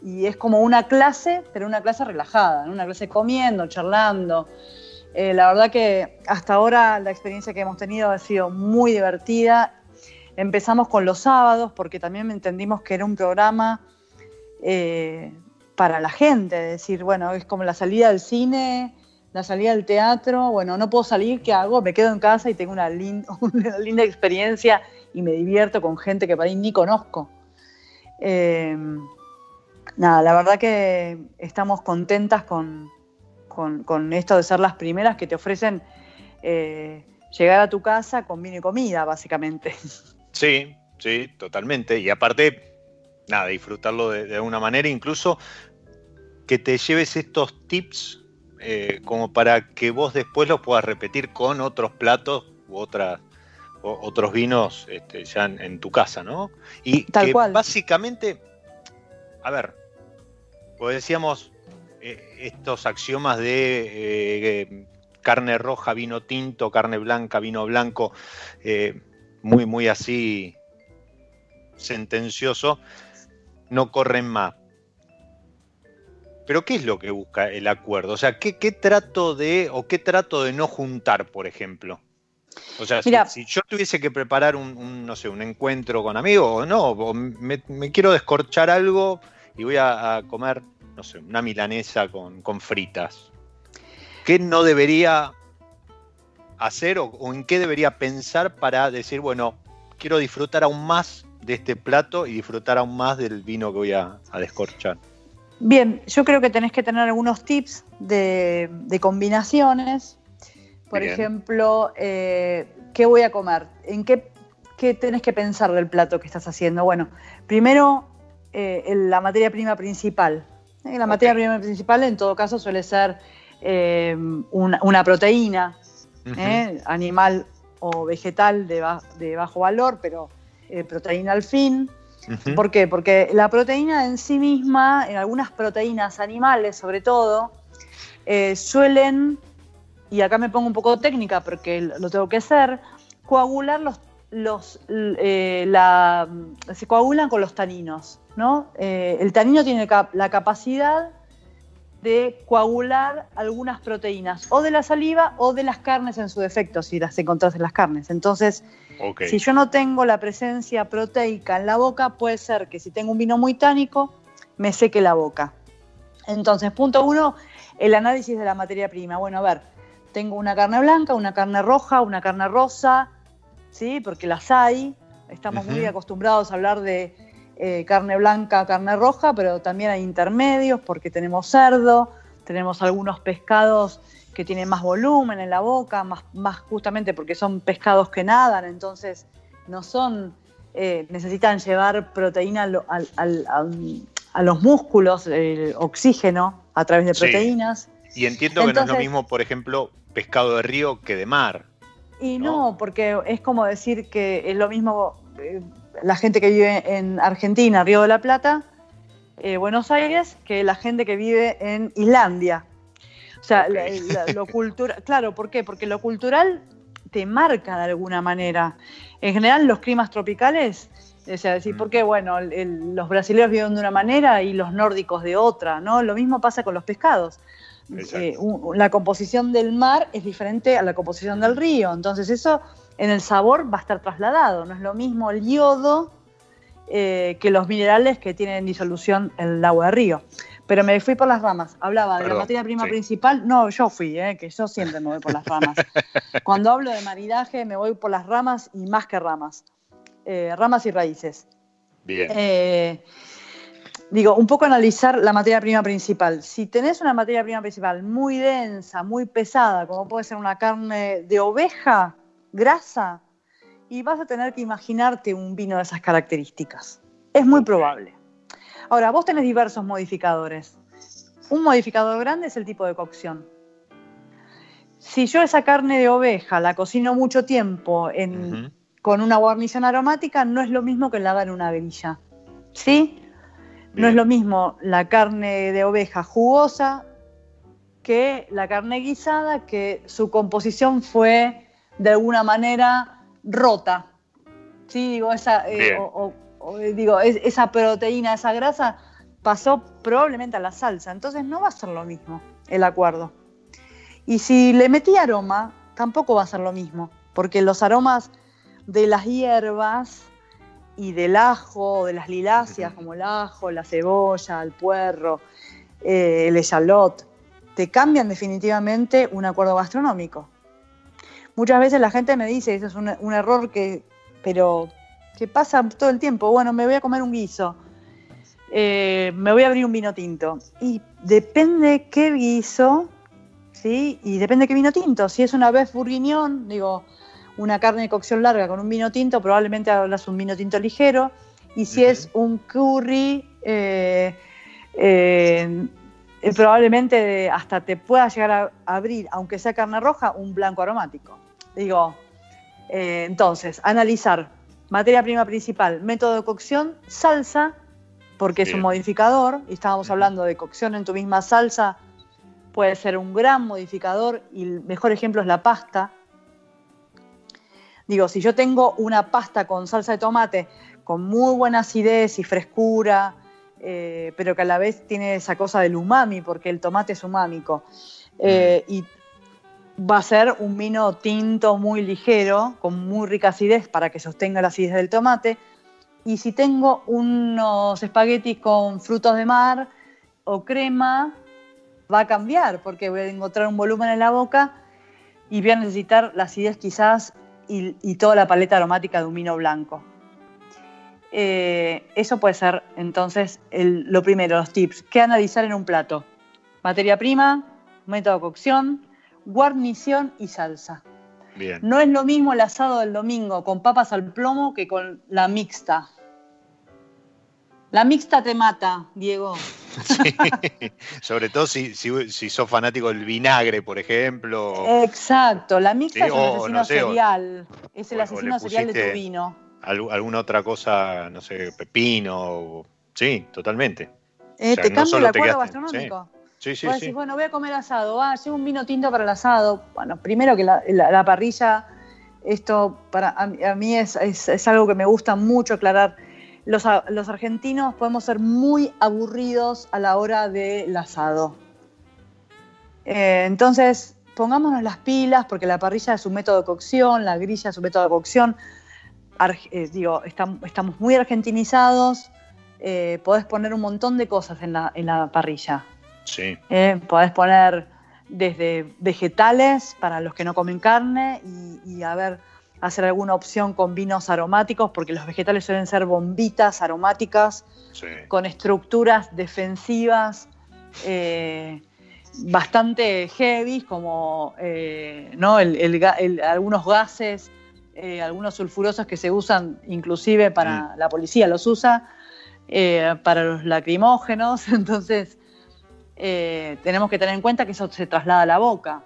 y es como una clase, pero una clase relajada, una clase comiendo, charlando. Eh, la verdad que hasta ahora la experiencia que hemos tenido ha sido muy divertida. Empezamos con los sábados porque también entendimos que era un programa eh, para la gente, es decir, bueno, es como la salida del cine, la salida del teatro, bueno, no puedo salir, ¿qué hago? Me quedo en casa y tengo una, lin una linda experiencia y me divierto con gente que para ahí ni conozco. Eh, nada, la verdad que estamos contentas con, con, con, esto de ser las primeras que te ofrecen eh, llegar a tu casa con vino y comida, básicamente. Sí, sí, totalmente. Y aparte, nada, disfrutarlo de, de alguna manera, incluso que te lleves estos tips eh, como para que vos después los puedas repetir con otros platos u otras o, otros vinos este, ya en, en, tu casa, ¿no? Y Tal que cual. básicamente, a ver, pues decíamos eh, estos axiomas de eh, carne roja, vino tinto, carne blanca, vino blanco, muy, muy así sentencioso, no corren más. Pero ¿qué es lo que busca el acuerdo? O sea, ¿qué, qué trato de o qué trato de no juntar, por ejemplo? O sea, si, si, yo tuviese que preparar un, un, no sé, un encuentro con amigos o no, o me, me, quiero descorchar algo y voy a, a comer, no sé, una milanesa con, con, fritas. ¿Qué no debería hacer o, o en qué debería pensar para decir, bueno, quiero disfrutar aún más de este plato y disfrutar aún más del vino que voy a, a descorchar? Bien, yo creo que tenés que tener algunos tips de, de combinaciones. Por Bien. ejemplo, eh, ¿qué voy a comer? ¿En qué, qué, tenés que pensar del plato que estás haciendo? Bueno, primero, eh, la materia prima principal. Eh, la okay. materia prima principal, en todo caso, suele ser eh, una, una, proteína, uh -huh. animal o vegetal de, ba de bajo valor, pero proteína al fin. ¿Por qué? Porque la proteína en sí misma, en algunas proteínas animales sobre todo, eh, suelen, y acá me pongo un poco técnica porque lo tengo que hacer, coagular los, los eh, la, se coagulan con los taninos. ¿no? Eh, el tanino tiene la capacidad de coagular algunas proteínas, o de la saliva o de las carnes en su defecto, si las encontrás en las carnes. Entonces, si yo no tengo la presencia proteica en la boca, puede ser que si tengo un vino muy tánico, me seque la boca. Entonces, punto uno, el análisis de la materia prima. Bueno, a ver, tengo una carne blanca, una carne roja, una carne rosa, ¿sí? Porque las hay. Estamos muy acostumbrados a hablar de eh, carne blanca, carne roja, pero también hay intermedios porque tenemos cerdo, tenemos algunos pescados que tienen más volumen en la boca, más, más justamente porque son pescados que nadan, entonces no son, eh, necesitan llevar proteína a los músculos, el oxígeno a través de proteínas. Y entiendo que no es lo mismo, por ejemplo, pescado de río que de mar. Y no, porque es como decir que es lo mismo eh, la gente que vive en Argentina, Río de la Plata, eh, Buenos Aires, que la gente que vive en Islandia. O sea, lo cultural, claro, ¿por qué? Porque lo cultural te marca de alguna manera. En general, los climas tropicales, o sea, decir, mm. ¿por qué? Bueno, los brasileños viven de una manera y los nórdicos de otra, ¿no? Lo mismo pasa con los pescados. Eh, la composición del mar es diferente a la composición del río, entonces eso en el sabor va a estar trasladado. No es lo mismo el yodo eh, que los minerales que tienen disolución en el agua de río. Pero me fui por las ramas. Hablaba de la materia prima principal. No, yo fui, eh, que yo siempre me voy por las ramas. Cuando hablo de maridaje, me voy por las ramas y más que ramas. Eh, ramas y raíces. Bien. digo, un poco analizar la materia prima principal. Si tenés una materia prima principal muy densa, muy pesada, como puede ser una carne de oveja, grasa y vas a tener que imaginarte un vino de esas características. Es muy probable. Ahora, vos tenés diversos modificadores. Un modificador grande es el tipo de cocción. Si yo esa carne de oveja la cocino mucho tiempo con una guarnición aromática, no es lo mismo que la haga en una grilla. ¿Sí? No es lo mismo la carne de oveja jugosa que la carne guisada, que su composición fue de alguna manera rota. ¿Sí? Digo, esa, eh, digo, esa proteína, esa grasa pasó probablemente a la salsa. Entonces no va a ser lo mismo el acuerdo. Y si le metí aroma, tampoco va a ser lo mismo, porque los aromas de las hierbas y del ajo, de las liláceas, como el ajo, la cebolla, el puerro, eh, el echalot, te cambian definitivamente un acuerdo gastronómico. Muchas veces la gente me dice, eso es un, error que, pero que pasa todo el tiempo, bueno, me voy a comer un guiso, eh, me voy a abrir un vino tinto. Y depende qué guiso, ¿sí? Y depende qué vino tinto. Si es una vez bourguignon, digo, una carne de cocción larga con un vino tinto, probablemente hablas un vino tinto ligero. Y si es un curry, eh, eh, probablemente hasta te pueda llegar a abrir, aunque sea carne roja, un blanco aromático. Digo, eh, entonces, analizar materia prima principal, método de cocción, salsa, porque es un modificador, y estábamos hablando de cocción en tu misma salsa, puede ser un gran modificador, y el mejor ejemplo es la pasta. Digo, si yo tengo una pasta con salsa de tomate con muy buena acidez y frescura, eh, pero que a la vez tiene esa cosa del umami, porque el tomate es umámico, eh, y va a ser un vino tinto muy ligero, con muy rica acidez para que sostenga la acidez del tomate. Y si tengo unos espaguetis con frutos de mar o crema, va a cambiar porque voy a encontrar un volumen en la boca y voy a necesitar la acidez quizás y, toda la paleta aromática de un vino blanco. Eh, eso puede ser entonces lo primero, los tips. ¿Qué analizar en un plato? Materia prima, método de cocción, guarnición y salsa. Bien. No es lo mismo el asado del domingo con papas al plomo que con la mixta. La mixta te mata, Diego. Sí. Sobre todo si, si, sos fanático del vinagre, por ejemplo. Exacto, la mixta es el asesino serial. Es el asesino serial de tu vino. Alguna otra cosa, no sé, pepino. Sí, totalmente. Eh, te cambia el acuerdo gastronómico. Sí, sí, sí. bueno, voy a comer asado, ah, llevo un vino tinto para el asado. Bueno, primero que la, parrilla, esto para a, mí es, algo que me gusta mucho aclarar. los, argentinos podemos ser muy aburridos a la hora del asado. Eh, entonces, pongámonos las pilas porque la parrilla es un método de cocción, la grilla es un método de cocción. Eh, digo, estamos muy argentinizados, eh, podés poner un montón de cosas en la, parrilla. Sí. podés poner desde vegetales para los que no comen carne y, y a ver, hacer alguna opción con vinos aromáticos, porque los vegetales suelen ser bombitas aromáticas con estructuras defensivas eh, bastante heavy, como eh, ¿no? algunos gases, eh, algunos sulfurosos que se usan inclusive para mm. la policía, los usa, para los lacrimógenos, entonces tenemos que tener en cuenta que eso se traslada a la boca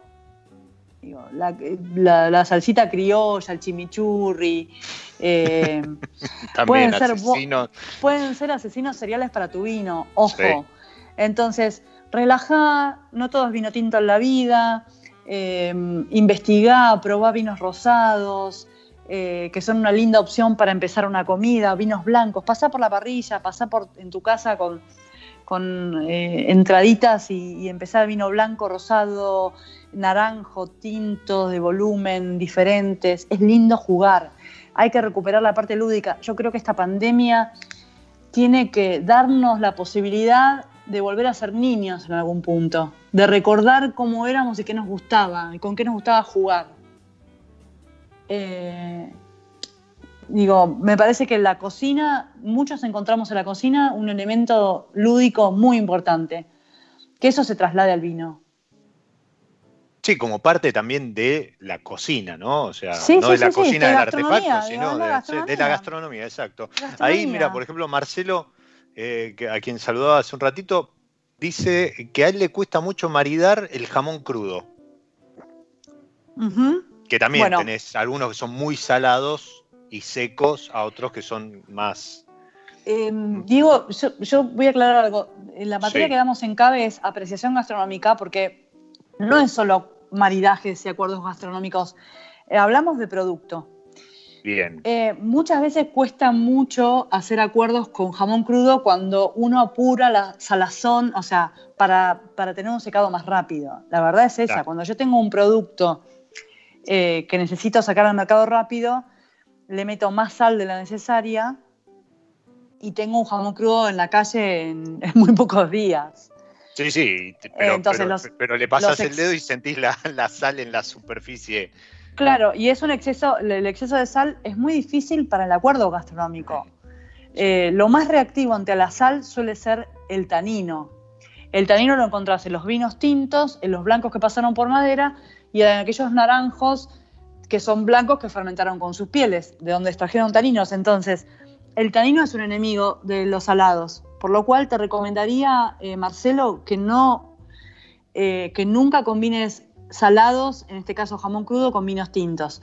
la, salsita criolla, el chimichurri. Eh, pueden, ser, pueden ser asesinos seriales para tu vino, ojo. Entonces, relajá, no todo es vino tinto en la vida, eh, investigá, probá vinos rosados, eh, que son una linda opción para empezar una comida, vinos blancos, pasá por la parrilla, pasá por, en tu casa con, con entraditas y, y empezar vino blanco, rosado, naranjo, tintos de volumen diferentes. Es lindo jugar. Hay que recuperar la parte lúdica. Yo creo que esta pandemia tiene que darnos la posibilidad de volver a ser niños en algún punto, de recordar cómo éramos y qué nos gustaba, y con qué nos gustaba jugar. Eh, digo, me parece que en la cocina, muchos encontramos en la cocina un elemento lúdico muy importante, que eso se traslade al vino. Sí, como parte también de la cocina, ¿no? O sea, no de la cocina del artefacto, sino de la, gastronomía, exacto. Ahí, mira, por ejemplo, Marcelo, eh, a quien saludaba hace un ratito, dice que a él le cuesta mucho maridar el jamón crudo. Que también tenés algunos que son muy salados y secos, a otros que son más. Em, digo, yo, voy a aclarar algo. La materia que damos en CABE es apreciación gastronómica, porque no es solo maridajes y acuerdos gastronómicos, eh, hablamos de producto. Bien. Eh, muchas veces cuesta mucho hacer acuerdos con jamón crudo cuando uno apura la salazón, o sea, para, tener un secado más rápido. La verdad es esa, cuando yo tengo un producto eh, que necesito sacar al mercado rápido, le meto más sal de la necesaria y tengo un jamón crudo en la calle en muy pocos días. Sí, sí, pero, le pasas el dedo y sentís la, sal en la superficie. Claro, y es un exceso, el exceso de sal es muy difícil para el acuerdo gastronómico. Eh, lo más reactivo ante la sal suele ser el tanino. El tanino lo encontrás en los vinos tintos, en los blancos que pasaron por madera y en aquellos naranjos que son blancos que fermentaron con sus pieles, de donde extrajeron taninos. Entonces, el tanino es un enemigo de los salados. Por lo cual te recomendaría, eh, Marcelo, que no, eh, que nunca combines salados, en este caso jamón crudo, con vinos tintos.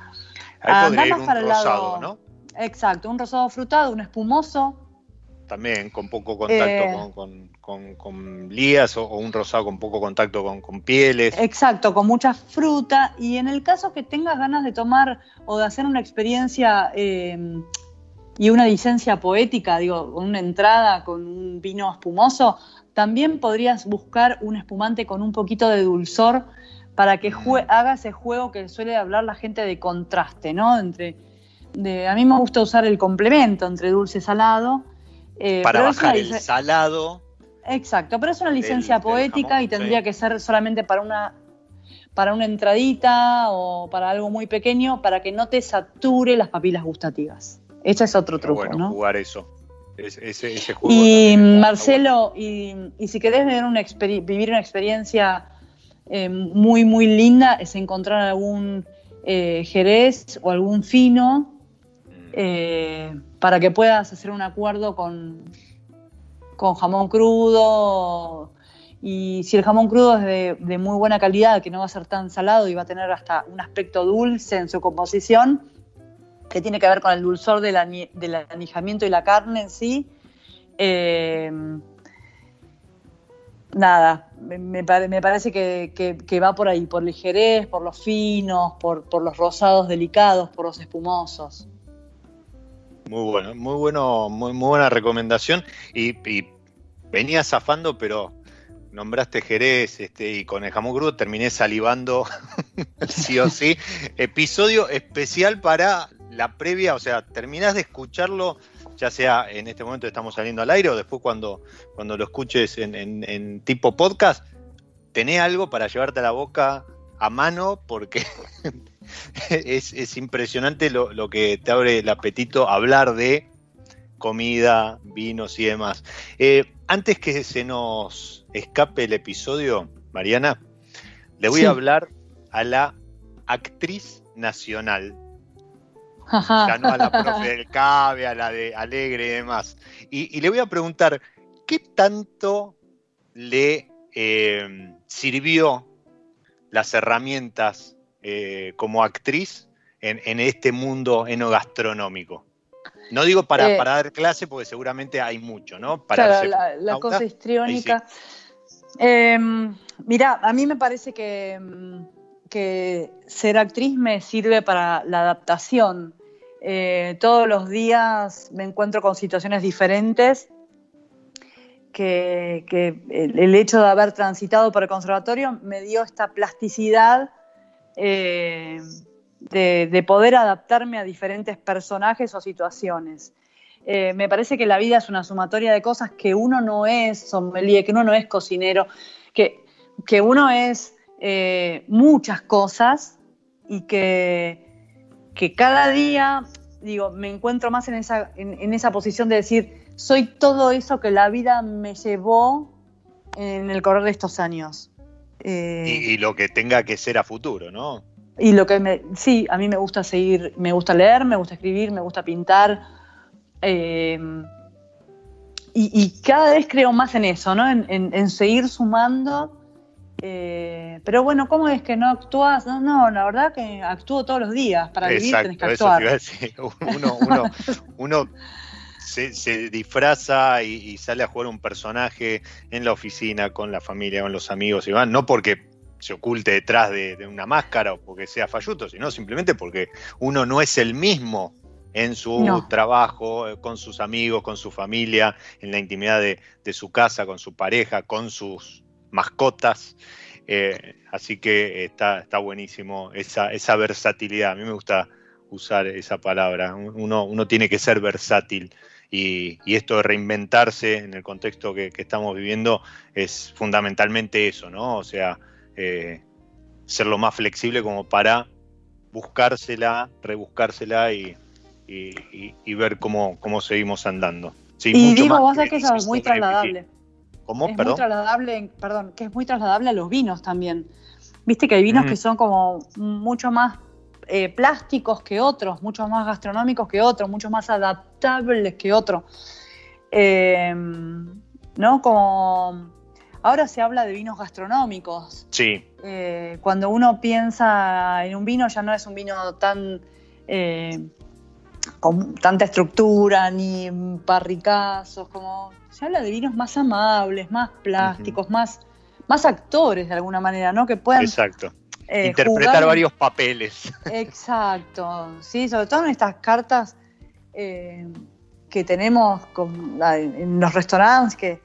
Ahí ir un rosado, ¿no? Exacto, un rosado frutado, un espumoso. También con poco contacto eh, con, lías o, un rosado con poco contacto con, pieles. Exacto, con mucha fruta. Y en el caso que tengas ganas de tomar o de hacer una experiencia y una licencia poética, digo, con una entrada con un vino espumoso, también podrías buscar un espumante con un poquito de dulzor para que haga ese juego que suele hablar la gente de contraste, ¿no? Entre, a mí me gusta usar el complemento entre dulce y salado. Eh, para bajar el salado. Exacto, pero es una licencia poética y tendría que ser solamente para una para una entradita o para algo muy pequeño para que no te sature las papilas gustativas. Ese es otro truco, bueno, ¿no? jugar eso. y Marcelo, y, si querés vivir una, vivir una experiencia eh, muy, muy linda, es encontrar algún eh, jerez o algún fino mm. eh, para que puedas hacer un acuerdo con, con jamón crudo. Y si el jamón crudo es de, muy buena calidad, que no va a ser tan salado y va a tener hasta un aspecto dulce en su composición, que tiene que ver con el dulzor del, anijamiento y la carne en sí. Eh, nada, me, parece que, va por ahí, por ligerez, por los finos, por, los rosados delicados, por los espumosos. Muy bueno, muy bueno, muy, buena recomendación. Y, venía zafando, pero nombraste Jerez este, y con el jamón crudo terminé salivando sí o sí. Episodio especial para la previa, o sea, terminás de escucharlo, ya sea en este momento estamos saliendo al aire o después cuando, cuando lo escuches en, tipo podcast, tenés algo para llevarte a la boca a mano porque es, impresionante lo, que te abre el apetito hablar de comida, vinos y demás. Eh, antes que se nos escape el episodio, Mariana, le voy a hablar a la actriz nacional. Ya no a la profe del CABE, a la de Alegre y demás. Y, le voy a preguntar, ¿qué tanto le eh, sirvió las herramientas eh, como actriz en, este mundo enogastronómico? No digo para, eh, para, dar clase, porque seguramente hay mucho, ¿no? Para claro, la, cosa histriónica. Em, mira, a mí me parece que, em, que, ser actriz me sirve para la adaptación. Eh, todos los días me encuentro con situaciones diferentes que, el, hecho de haber transitado por el conservatorio me dio esta plasticidad eh, de, poder adaptarme a diferentes personajes o situaciones. Eh, me parece que la vida es una sumatoria de cosas que uno no es sommelier, que uno no es cocinero, que, que uno es eh, muchas cosas y que, que cada día, digo, me encuentro más en esa, en, esa posición de decir, soy todo eso que la vida me llevó en el correr de estos años. Eh, y, lo que tenga que ser a futuro, ¿no? Y lo que me, sí, a mí me gusta seguir, me gusta leer, me gusta escribir, me gusta pintar. Eh, y, cada vez creo más en eso, ¿no? En, seguir sumando. Eh, pero bueno, ¿cómo es que no actúas? No, no, la verdad que actúo todos los días. Para vivir tenés que actuar. Uno, uno, se, disfraza y, sale a jugar un personaje en la oficina, con la familia, con los amigos y van, no porque se oculte detrás de, una máscara o porque sea falluto, sino simplemente porque uno no es el mismo en su trabajo, eh, con sus amigos, con su familia, en la intimidad de, su casa, con su pareja, con sus mascotas. Eh, así que está, está buenísimo esa, esa, versatilidad. A mí me gusta usar esa palabra. Uno, uno tiene que ser versátil. Y, esto de reinventarse en el contexto que, que, estamos viviendo es fundamentalmente eso, ¿no? O sea, eh, ser lo más flexible como para buscársela, rebuscársela y, ver cómo, cómo seguimos andando. y digo, vos sabés que eso es muy trasladable. ¿Cómo? Es perdón. Muy trasladable, perdón, que es muy trasladable a los vinos también. Viste que hay vinos que son como mucho más eh, plásticos que otros, mucho más gastronómicos que otros, mucho más adaptables que otros. Eh, ¿No? Como Ahora se habla de vinos gastronómicos. Sí. Eh, cuando uno piensa en un vino, ya no es un vino tan eh, con tanta estructura ni parricazos, como se habla de vinos más amables, más plásticos, más, más actores de alguna manera, ¿no? Que puedan Exacto. Eh, interpretar varios papeles. Exacto, sí, sobre todo en estas cartas que tenemos en los restaurantes que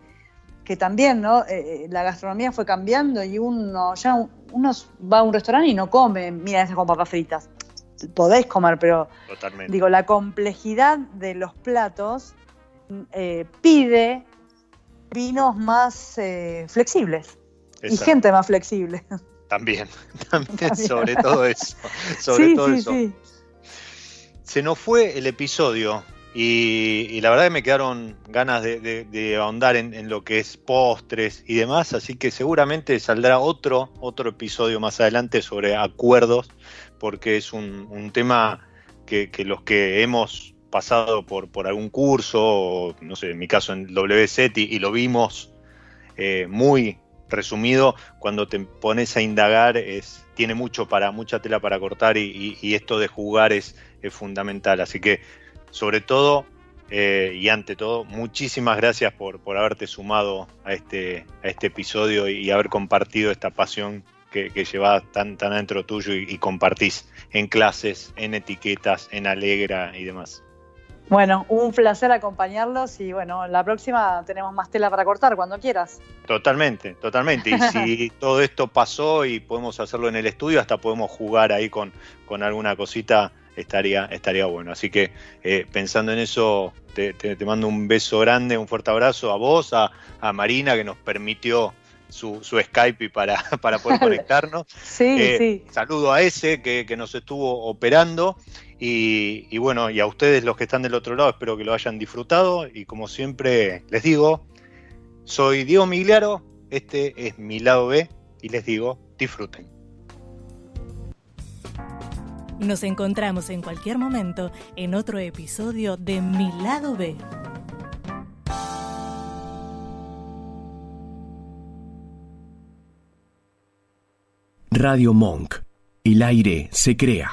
que también, ¿no? Eh, eh, la gastronomía fue cambiando y uno ya uno va a un restaurante y no come mira con papas fritas. Podéis comer, pero digo, la complejidad de los platos eh, pide vinos más flexibles y gente más flexible. También, también, sobre todo eso. Sobre todo eso. Se nos fue el episodio y, la verdad que me quedaron ganas de, ahondar en, lo que es postres y demás, así que seguramente saldrá otro, otro episodio más adelante sobre acuerdos, porque es un, tema que, los que hemos pasado por, por algún curso, o, no sé, en mi caso en WSETI, y lo vimos eh, muy resumido, cuando te pones a indagar es, tiene mucho para, mucha tela para cortar y, esto de jugar es, es fundamental. Así que sobre todo eh, y ante todo, muchísimas gracias por, por haberte sumado a este, a este episodio y, haber compartido esta pasión que, que llevas tan, tan adentro tuyo y, compartís en clases, en etiquetas, en Alegra y demás. Bueno, un placer acompañarlos y bueno, la próxima tenemos más tela para cortar cuando quieras. Totalmente, totalmente. Y si todo esto pasó y podemos hacerlo en el estudio, hasta podemos jugar ahí con, con alguna cosita, estaría, estaría bueno. Así que eh, pensando en eso, te, mando un beso grande, un fuerte abrazo a vos, a, Marina que nos permitió su, Skype para, para poder conectarnos. sí, eh, sí. Saludo a ese que, que nos estuvo operando y, bueno, y a ustedes los que están del otro lado, espero que lo hayan disfrutado. Y como siempre les digo, soy Diego Migliaro, este es mi lado B y les digo, disfruten. Nos encontramos en cualquier momento en otro episodio de Mi lado B. Radio Monk. El aire se crea.